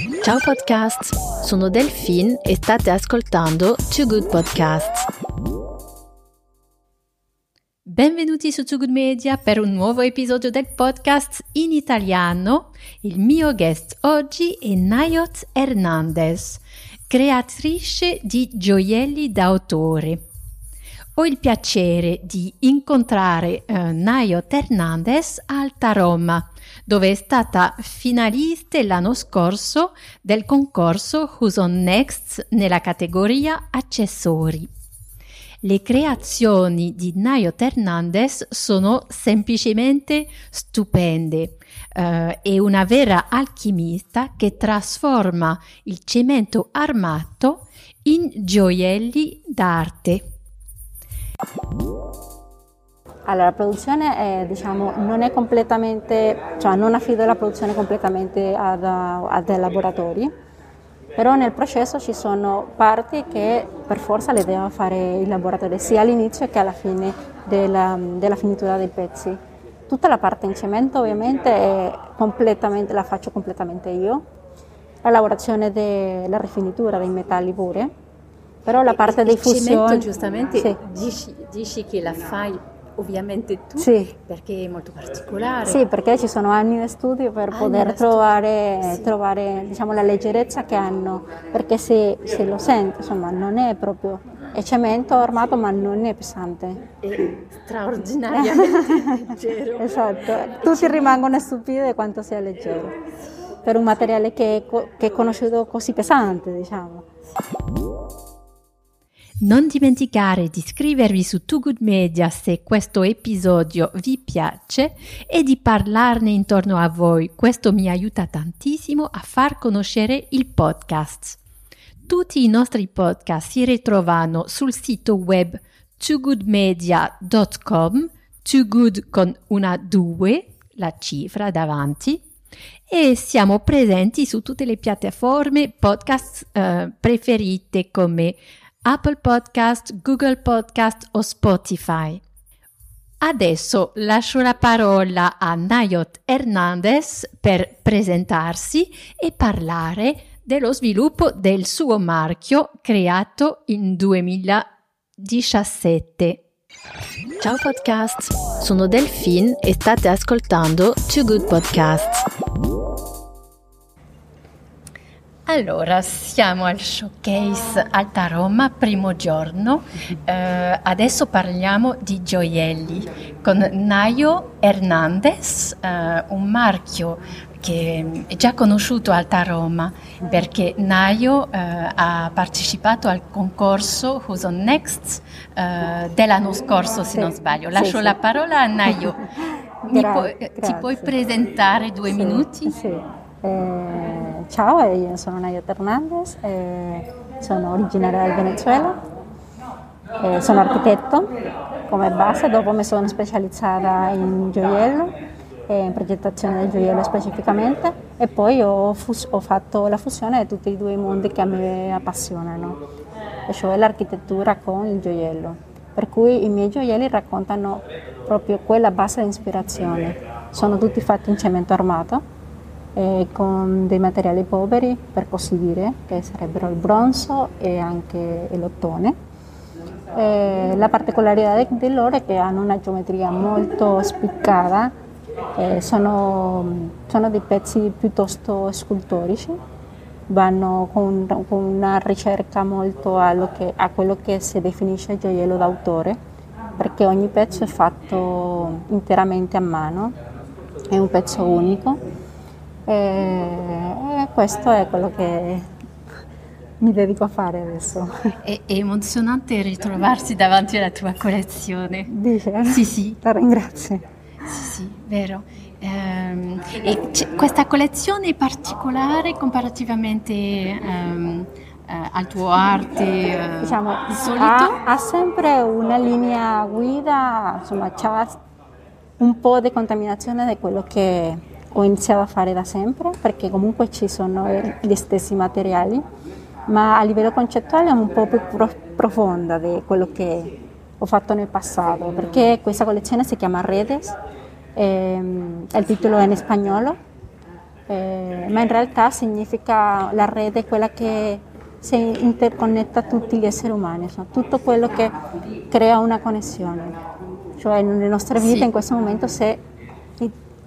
Ciao podcast, sono Delphine e state ascoltando Too Good Podcasts. Benvenuti su Too Good Media per un nuovo episodio del podcast in italiano. Il mio guest oggi è Nayot Hernandez, creatrice di gioielli d'autore. Ho il piacere di incontrare eh, Nayot Hernandez a Alta Roma, dove è stata finalista l'anno scorso del concorso Who's Next nella categoria accessori. Le creazioni di Nayot Hernandez sono semplicemente stupende. Uh, è una vera alchimista che trasforma il cemento armato in gioielli d'arte. Allora, la produzione è, diciamo, non è completamente, cioè non affido la produzione completamente ad, a dei laboratori, però nel processo ci sono parti che per forza le devono fare il laboratorio, sia all'inizio che alla fine della, della finitura dei pezzi. Tutta la parte in cemento ovviamente la faccio completamente io, la lavorazione della rifinitura dei metalli pure, però la parte dei fusioni... cemento giustamente sì. dici, dici che la fai ovviamente tu sì. perché è molto particolare. Sì, perché ci sono anni di studio per anni poter trovare, sì. trovare diciamo, la leggerezza che hanno, perché se, se, lo senti, insomma, non è proprio, è cemento armato ma non è pesante. È straordinariamente leggero. esatto, tutti rimangono stupiti di quanto sia leggero, per un materiale che è, che è conosciuto così pesante, diciamo. Non dimenticare di iscrivervi su Too Good Media se questo episodio vi piace e di parlarne intorno a voi. Questo mi aiuta tantissimo a far conoscere il podcast. Tutti i nostri podcast si ritrovano sul sito web toogoodmedia.com, too good con una 2, la cifra davanti, e siamo presenti su tutte le piattaforme podcast eh, preferite come Apple Podcast, Google Podcast o Spotify. Adesso lascio la parola a Nayot Hernandez per presentarsi e parlare dello sviluppo del suo marchio creato in 2017. Ciao podcast, sono Delphine e state ascoltando Two Good Podcasts. Allora, siamo al showcase Alta Roma, primo giorno. Eh, adesso parliamo di gioielli con Nayo Hernandez, eh, un marchio che è già conosciuto a Alta Roma perché Nayo eh, ha partecipato al concorso Who's on Next eh, dell'anno scorso, se non sbaglio. Lascio la parola a Nayo. Gra- pu- ti puoi presentare due sì, minuti? Sì. Eh, ciao, io sono Nayat Hernandez, eh, sono originaria del Venezuela, eh, sono architetto come base, dopo mi sono specializzata in gioiello, in progettazione del gioiello specificamente e poi ho, fus- ho fatto la fusione di tutti e due i mondi che a me appassionano, cioè l'architettura con il gioiello. Per cui i miei gioielli raccontano proprio quella base di ispirazione. Sono tutti fatti in cemento armato eh, con dei materiali poveri, per così dire, che sarebbero il bronzo e anche l'ottone. Eh, la particolarità di loro è che hanno una geometria molto spiccata, eh, sono, sono, dei pezzi piuttosto scultorici, vanno con, con una ricerca molto che, a quello che si definisce gioiello d'autore, perché ogni pezzo è fatto interamente a mano, è un pezzo unico e, questo è quello che mi dedico a fare adesso. È, è emozionante ritrovarsi davanti alla tua collezione. Dice? Sì, sì. La ringrazio. Sì, sì, vero. E questa collezione è particolare comparativamente ehm, eh, al tuo arte eh, diciamo, solito? Ha, ha, sempre una linea guida, insomma, c'è un po' di contaminazione di quello che ho iniziato a fare da sempre perché comunque ci sono gli stessi materiali, ma a livello concettuale è un po' più profonda di quello che ho fatto nel passato, perché questa collezione si chiama Redes, ehm, il titolo è in spagnolo, eh, ma in realtà significa la rete quella che si interconnetta tutti gli esseri umani, insomma, tutto quello che crea una connessione. Cioè nelle nostre vite sì. in questo momento si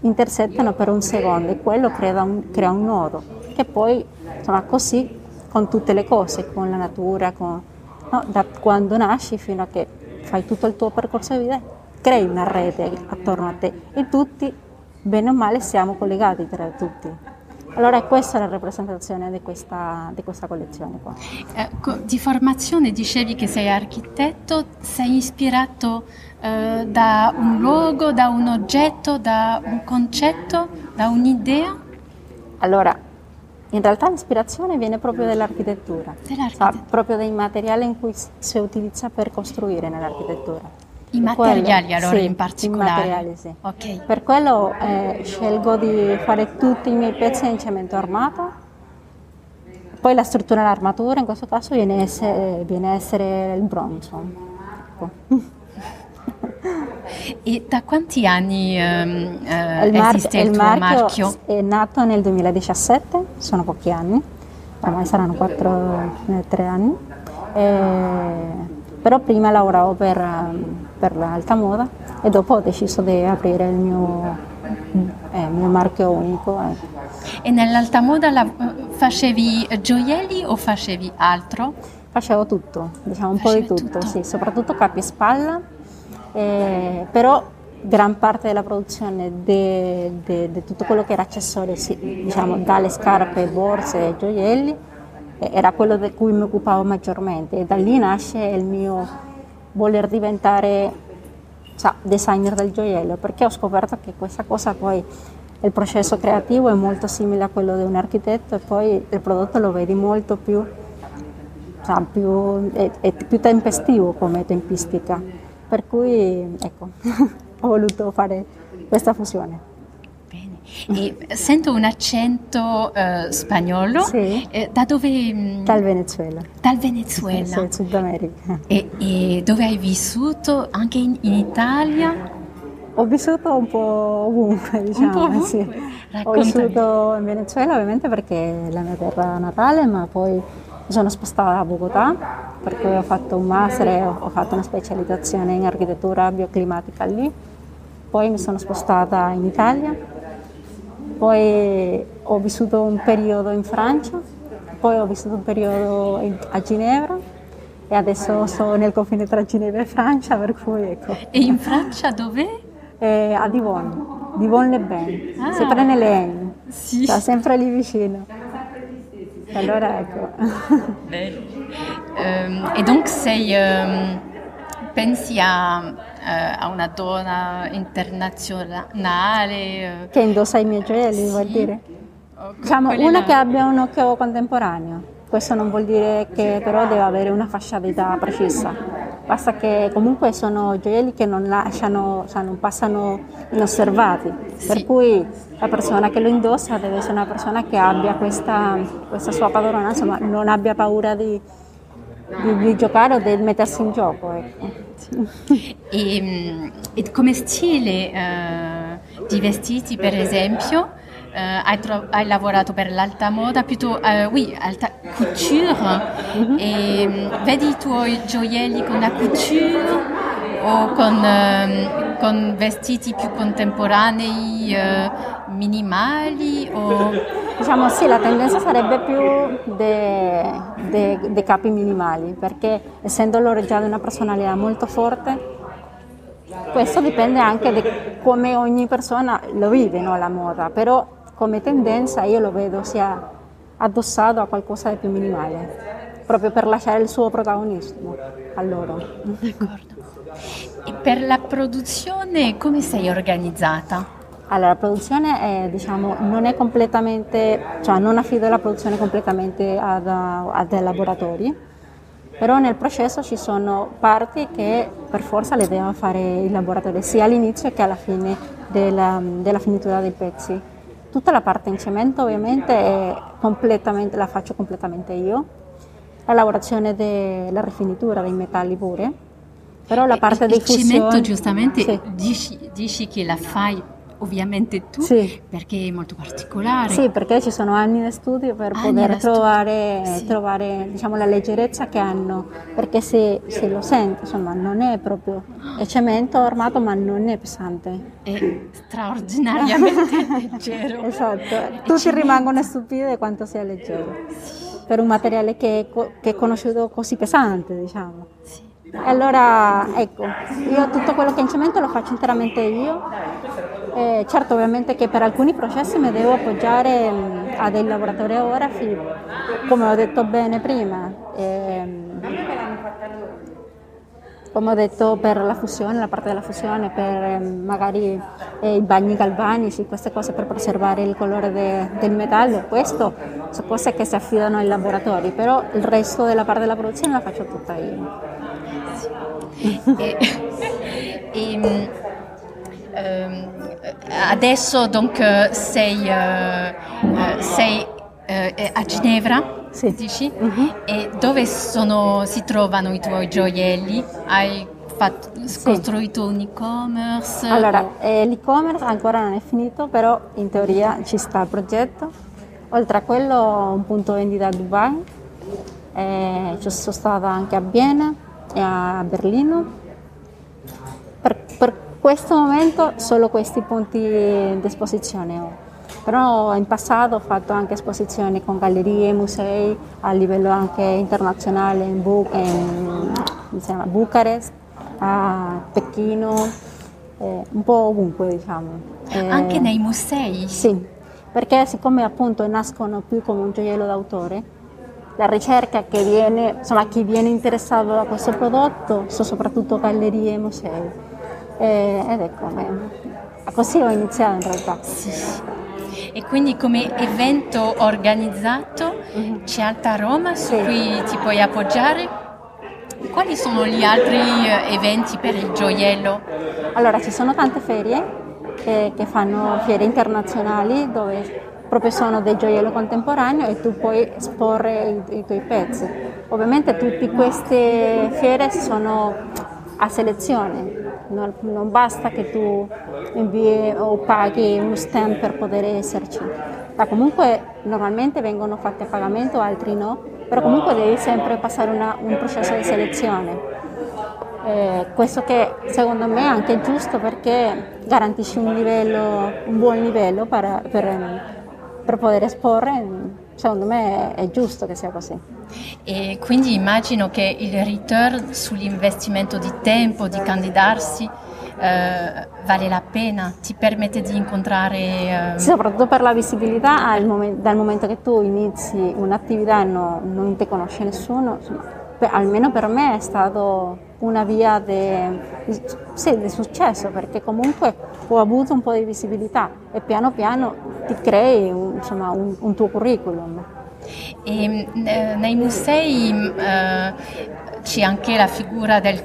intersettano per un secondo e quello crea un, crea un nodo, che poi insomma così con tutte le cose, con la natura, con, no? da quando nasci fino a che fai tutto il tuo percorso di vita, crei una rete attorno a te e tutti, bene o male, siamo collegati tra tutti. Allora questa è la rappresentazione di questa, di questa collezione qua. Eh, di formazione dicevi che sei architetto, sei ispirato eh, da un luogo, da un oggetto, da un concetto, da un'idea? Allora, in realtà l'ispirazione viene proprio dall'architettura, dall'architettura. Cioè, proprio dai materiali in cui si utilizza per costruire nell'architettura. I materiali quello, allora sì, in particolare? I materiali sì. Okay. Per quello eh, scelgo di fare tutti i miei pezzi in cemento armato, poi la struttura dell'armatura in questo caso viene a essere, viene a essere il bronzo. Ecco. E da quanti anni ehm, eh, il mar- esiste il, il marchio, marchio? È nato nel 2017, sono pochi anni, ormai saranno 4-3 anni, eh, però prima lavoravo per, per l'alta moda e dopo ho deciso di aprire il mio, eh, mio marchio unico. Eh. E nell'alta moda la, facevi gioielli o facevi altro? Facevo tutto, diciamo un Facevi po' di tutto, tutto. Sì, soprattutto capi e spalla eh, però gran parte della produzione di tutto quello che era accessorio, sì, diciamo dalle scarpe, borse e gioielli, eh, era quello di cui mi occupavo maggiormente e da lì nasce il mio voler diventare cioè, designer del gioiello, perché ho scoperto che questa cosa poi il processo creativo è molto simile a quello di un architetto e poi il prodotto lo vedi molto più, cioè, più è, è più tempestivo come tempistica per cui ecco, ho voluto fare questa fusione. E sento un accento eh, spagnolo. Sì. Eh, da dove? Mm, Dal Venezuela. Dal Venezuela. Sì, Sud America. E, e, dove hai vissuto? Anche in, in, Italia? Ho vissuto un po' ovunque, diciamo. Un po' ovunque. Sì. Ho vissuto in Venezuela ovviamente perché è la mia terra natale, ma poi mi sono spostata a Bogotà perché ho fatto un master e ho fatto una specializzazione in architettura bioclimatica lì. Poi mi sono spostata in Italia, poi ho vissuto un periodo in Francia, poi ho vissuto un periodo a Ginevra e adesso sono nel confine tra Ginevra e Francia, per cui ecco. E in Francia dove? Eh, a Divonne, Divonne-les-Bains, ah, sempre nelle Aisne, sì. sta sempre lì vicino. Allora ecco. Um, e donc sei, um, pensi a, a, una donna internazionale? Uh, che indossa i miei gioielli, sì. vuol dire? Diciamo, una là. che abbia un occhio contemporaneo. Questo non vuol dire che però deve avere una fascia d'età precisa basta che comunque sono gioielli che non lasciano, cioè non passano inosservati, sì. per cui la persona che lo indossa deve essere una persona che abbia questa, questa sua padronanza, ma non abbia paura di, di, di, giocare o di mettersi in gioco. Ecco. E, mm, e, come stile uh, di vestiti, per esempio, uh, hai, tro- hai, lavorato per l'alta moda, piuttosto, uh, oui, alta couture, e um, vedi i tuoi gioielli con la couture o con, um, con vestiti più contemporanei, minimali? O... Diciamo sì, la tendenza sarebbe più dei capi minimali, perché essendo loro già una personalità molto forte, questo dipende anche da come ogni persona lo vive no, la moda, però come tendenza io lo vedo sia addossato a qualcosa di più minimale, proprio per lasciare il suo protagonismo a loro. D'accordo. E per la produzione come sei organizzata? Allora, la produzione è, diciamo, non è completamente, cioè non affido la produzione completamente ad, a dei laboratori, però nel processo ci sono parti che per forza le devono fare il laboratorio, sia all'inizio che alla fine della, della finitura dei pezzi. Tutta la parte in cemento ovviamente la faccio completamente io, la lavorazione della rifinitura dei metalli pure, però la parte il, dei fusioni... Il cemento giustamente sì. dici, dici che la fai ovviamente tu, Sì. perché è molto particolare. Sì, perché ci sono anni di studio per Anni poter trovare, sì. trovare, diciamo, la leggerezza che hanno, perché se, se lo sento, insomma, non è proprio, è cemento armato ma non è pesante. È straordinariamente leggero. Esatto, È tutti cemento. rimangono stupiti di quanto sia leggero, per un materiale che che è conosciuto così pesante, diciamo. Sì. E allora, ecco, io tutto quello che in cemento lo faccio interamente io. Eh, certo, ovviamente che per alcuni processi mi devo appoggiare mh, a dei laboratori orografi, come ho detto bene prima. ehm, come ho detto per la fusione, la parte della fusione, per ehm, magari eh, i bagni galvanici, queste cose per preservare il colore de- del metallo, questo sono cose che si affidano ai laboratori, però il resto della parte della produzione la faccio tutta io. E, e, mm, ehm, adesso donc sei, eh, sei eh, a Ginevra, Sì. dici? Mhm. E dove sono- si trovano i tuoi gioielli? Hai fatto- costruito un e-commerce? Allora, eh, l'e-commerce ancora non è finito, però in teoria ci sta il progetto. Oltre a quello un punto vendita a Dubai, eh, ci sono stata anche a Vienna e a Berlino. Per, per questo momento solo questi punti di esposizione ho. Però in passato ho fatto anche esposizioni con gallerie musei a livello anche internazionale in, Bu- in- chiama, Bucarest, a Pechino, eh, un po' ovunque diciamo. Eh, Anche nei musei? Sì, perché siccome appunto nascono più come un gioiello d'autore, la ricerca che viene, insomma chi viene interessato da questo prodotto sono soprattutto gallerie e musei. Eh, ed ecco, eh, così ho iniziato in realtà. E quindi come evento organizzato c'è Alta Roma su. Sì. cui ti puoi appoggiare? Quali sono gli altri eh, eventi per il gioiello? Allora, ci sono tante ferie che, che fanno fiere internazionali dove proprio sono del gioiello contemporaneo e tu puoi esporre i, i tuoi pezzi. Ovviamente tutte queste fiere sono a selezione, non, non basta che tu invii o paghi uno stamp per poter esserci. Ma comunque normalmente vengono fatti a pagamento, altri no, però comunque devi sempre passare una- un processo di selezione. Eh, questo che secondo me è anche giusto perché garantisce un, livello, un buon livello per, per- per poter esporre, secondo me è, giusto che sia così. E quindi immagino che il return sull'investimento di tempo, di candidarsi, eh, vale la pena, ti permette di incontrare... eh, Sì, soprattutto per la visibilità, momen- dal momento che tu inizi un'attività e no- non ti conosce nessuno, insomma, per- almeno per me è stato una via di sì, di successo perché comunque ho avuto un po' di visibilità e piano piano ti crei un, insomma, un- un tuo curriculum. E eh, nei musei mh, eh, c'è anche la figura del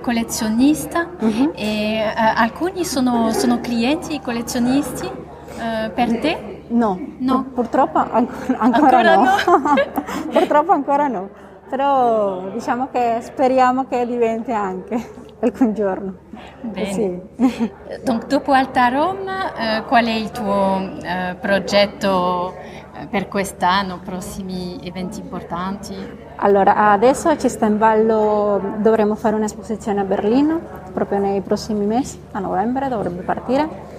collezionista Mhm. e eh, alcuni sono, sono clienti collezionisti eh, per te? No, No. pur- purtroppo ancora, ancora Ancora no. no. purtroppo ancora no, però diciamo che speriamo che diventi anche alcun giorno. Bene. Sì. Donc, dopo Alta Roma, eh, qual è il tuo eh, progetto eh, per quest'anno, prossimi eventi importanti? Allora, adesso ci sta in ballo, dovremmo fare un'esposizione a Berlino, proprio nei prossimi mesi, a novembre dovrebbe partire.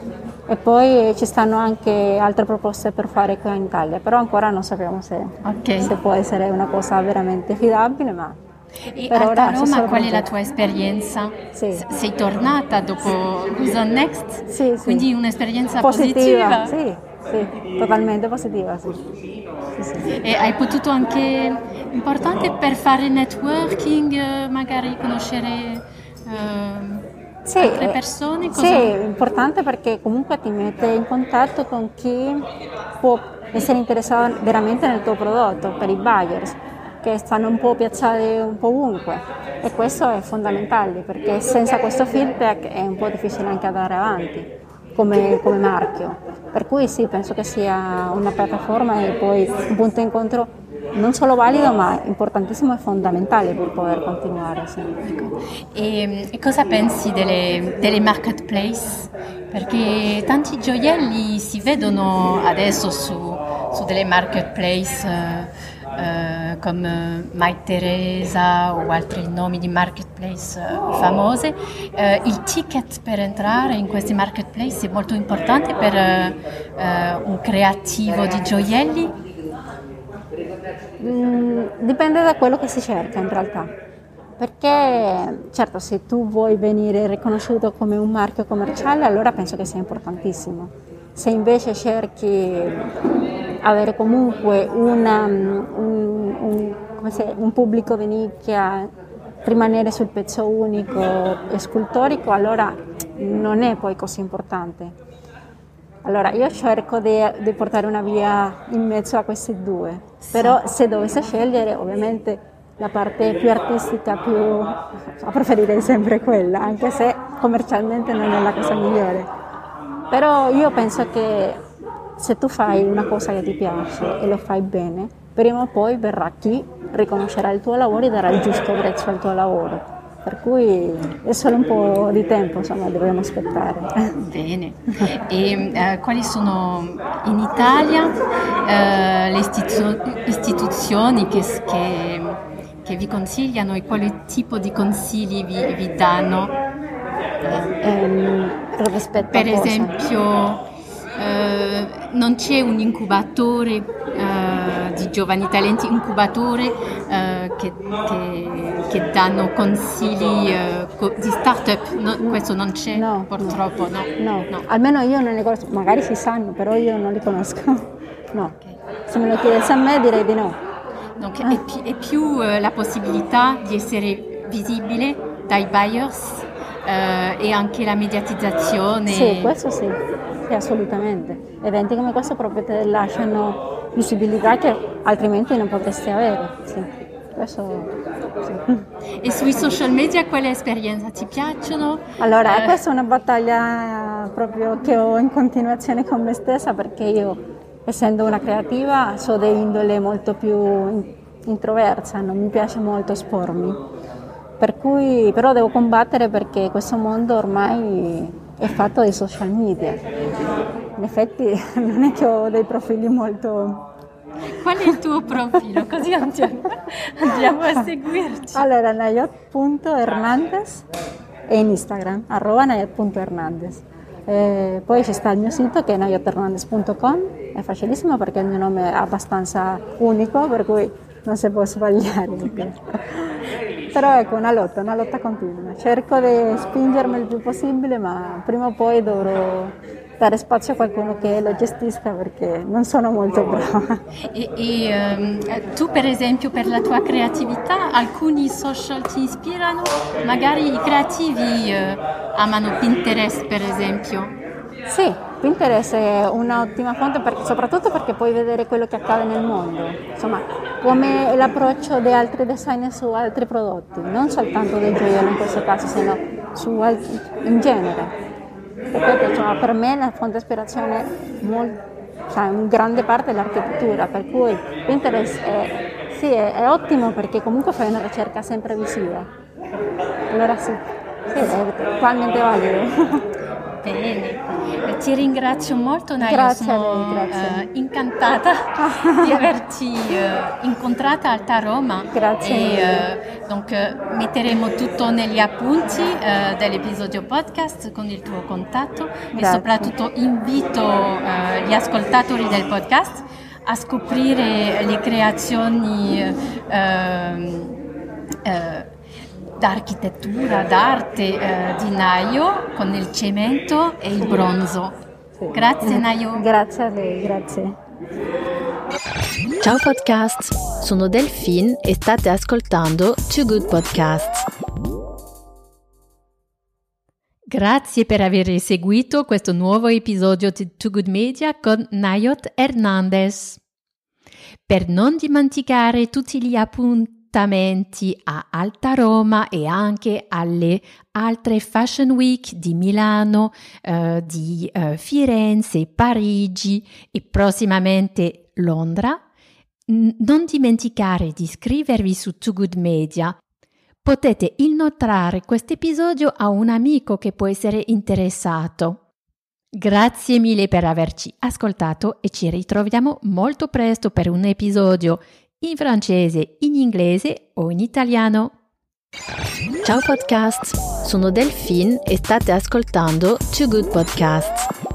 E poi ci stanno anche altre proposte per fare qua in Italia, però ancora non sappiamo se, Ok. se può essere una cosa veramente affidabile, ma E Per ora Roma, qual è la tua esperienza? Sì. Sei tornata dopo on Next? Sì, sì. Quindi un'esperienza positiva, positiva? sì, sì, totalmente positiva, sì. Sì. E hai potuto anche, importante per fare networking, eh, magari conoscere Sì, altre eh, persone? Sì, è importante perché comunque ti mette in contatto con chi può essere interessato veramente nel tuo prodotto, per i buyers, che stanno un po' piazzati un po' ovunque. E questo è fondamentale perché senza questo feedback è un po' difficile anche andare avanti come, come marchio. Per cui sì, penso che sia una piattaforma e poi un punto incontro non solo valido ma importantissimo e fondamentale per poter continuare. sì. Ecco. E, e cosa pensi delle, delle marketplace? perché tanti gioielli si vedono adesso su, su delle marketplace eh, eh, come My Teresa o altri nomi di marketplace eh, famose. Eh, il ticket per entrare in questi marketplace è molto importante per eh, un creativo di gioielli? Mm, dipende da quello che si cerca in realtà. Perché certo se tu vuoi venire riconosciuto come un marchio commerciale allora penso che sia importantissimo. Se invece cerchi avere comunque una, un, un, un, pubblico di nicchia, rimanere sul pezzo unico e scultorico, allora non è poi così importante. Allora io cerco di, di portare una via in mezzo a questi due, però se dovesse scegliere ovviamente la parte più artistica, più... preferirei sempre quella, anche se commercialmente non è la cosa migliore. Però io penso che se tu fai una cosa che ti piace e lo fai bene, prima o poi verrà chi riconoscerà il tuo lavoro e darà il giusto prezzo al tuo lavoro. Per cui è solo un po' di tempo, insomma, dobbiamo aspettare. Bene. E eh, quali sono in Italia eh, le istitu- istituzioni che, che che vi consigliano e quale tipo di consigli vi, vi danno? Eh, per esempio, non c'è un incubatore eh, di giovani talenti, incubatore eh, che, che, che, danno consigli eh, di start-up, no, questo non c'è no, purtroppo, no. No. no. almeno io non ne conosco, magari si sanno, però io non li conosco. No. Okay. Se me lo chiedesse a me direi di no. Donc ah. è, pi- è, più eh, la possibilità di essere visibile dai buyers eh, e anche la mediatizzazione. Sì, questo sì, sì, assolutamente. Eventi come questo proprio ti lasciano visibilità che altrimenti non potresti avere. Sì. Questo, sì. E sui social media quale esperienza ti piacciono? Allora, eh. questa è una battaglia proprio che ho in continuazione con me stessa perché io essendo una creativa so di indole molto più introversa, non mi piace molto espormi, per cui però devo combattere perché questo mondo ormai è fatto di social media. In effetti non è che ho dei profili molto... Qual è il tuo profilo? Così andiamo, andiamo a seguirci. Allora, nayot.hernandez e in Instagram, arroba nayot.hernandez. Eh, poi c'è sta il mio sito che è nayoternandez.com, è facilissimo perché il mio nome è abbastanza unico, per cui non si può sbagliare. Però ecco, una lotta, una lotta continua. Cerco di spingermi il più possibile, ma prima o poi dovrò dare spazio a qualcuno che lo gestisca perché non sono molto brava. E, e um, tu per esempio per la tua creatività alcuni social ti ispirano? Magari i creativi uh, amano Pinterest per esempio? Sì, Pinterest è un'ottima fonte per, soprattutto perché puoi vedere quello che accade nel mondo, insomma come l'approccio di altri designer su altri prodotti, non soltanto del gioiello in questo caso, sino su, in genere. Ripeto, insomma, per me la fonte di ispirazione è cioè, in grande parte l'architettura, per cui Pinterest è, sì, è, è, ottimo perché comunque fai una ricerca sempre visiva. Allora sì, sì è totalmente valido. Bene, ti ringrazio molto Naia, grazie sono lei, grazie. Uh, incantata di averti uh, incontrata a Alta Roma. Grazie. E, uh, donc, metteremo tutto negli appunti dell'episodio podcast con il tuo contatto grazie. e soprattutto invito gli ascoltatori del podcast a scoprire le creazioni ehm, d'architettura, d'arte eh, di Naio con il cemento e il bronzo. Sì. Grazie Naio. Grazie a lei, grazie. Ciao podcast, sono Delphine e state ascoltando Too Good Podcast. Grazie per aver seguito questo nuovo episodio di Too Good Media con Nayot Hernandez. Per non dimenticare tutti gli appunti appuntamenti a Alta Roma e anche alle altre Fashion Week di Milano, eh, di eh, Firenze, Parigi e prossimamente Londra. non dimenticare di iscrivervi su Too Good Media. Potete inoltrare questo episodio a un amico che può essere interessato. Grazie mille per averci ascoltato e ci ritroviamo molto presto per un episodio in francese, in inglese o in italiano. Ciao podcast, sono Delphine e state ascoltando Too Good Podcasts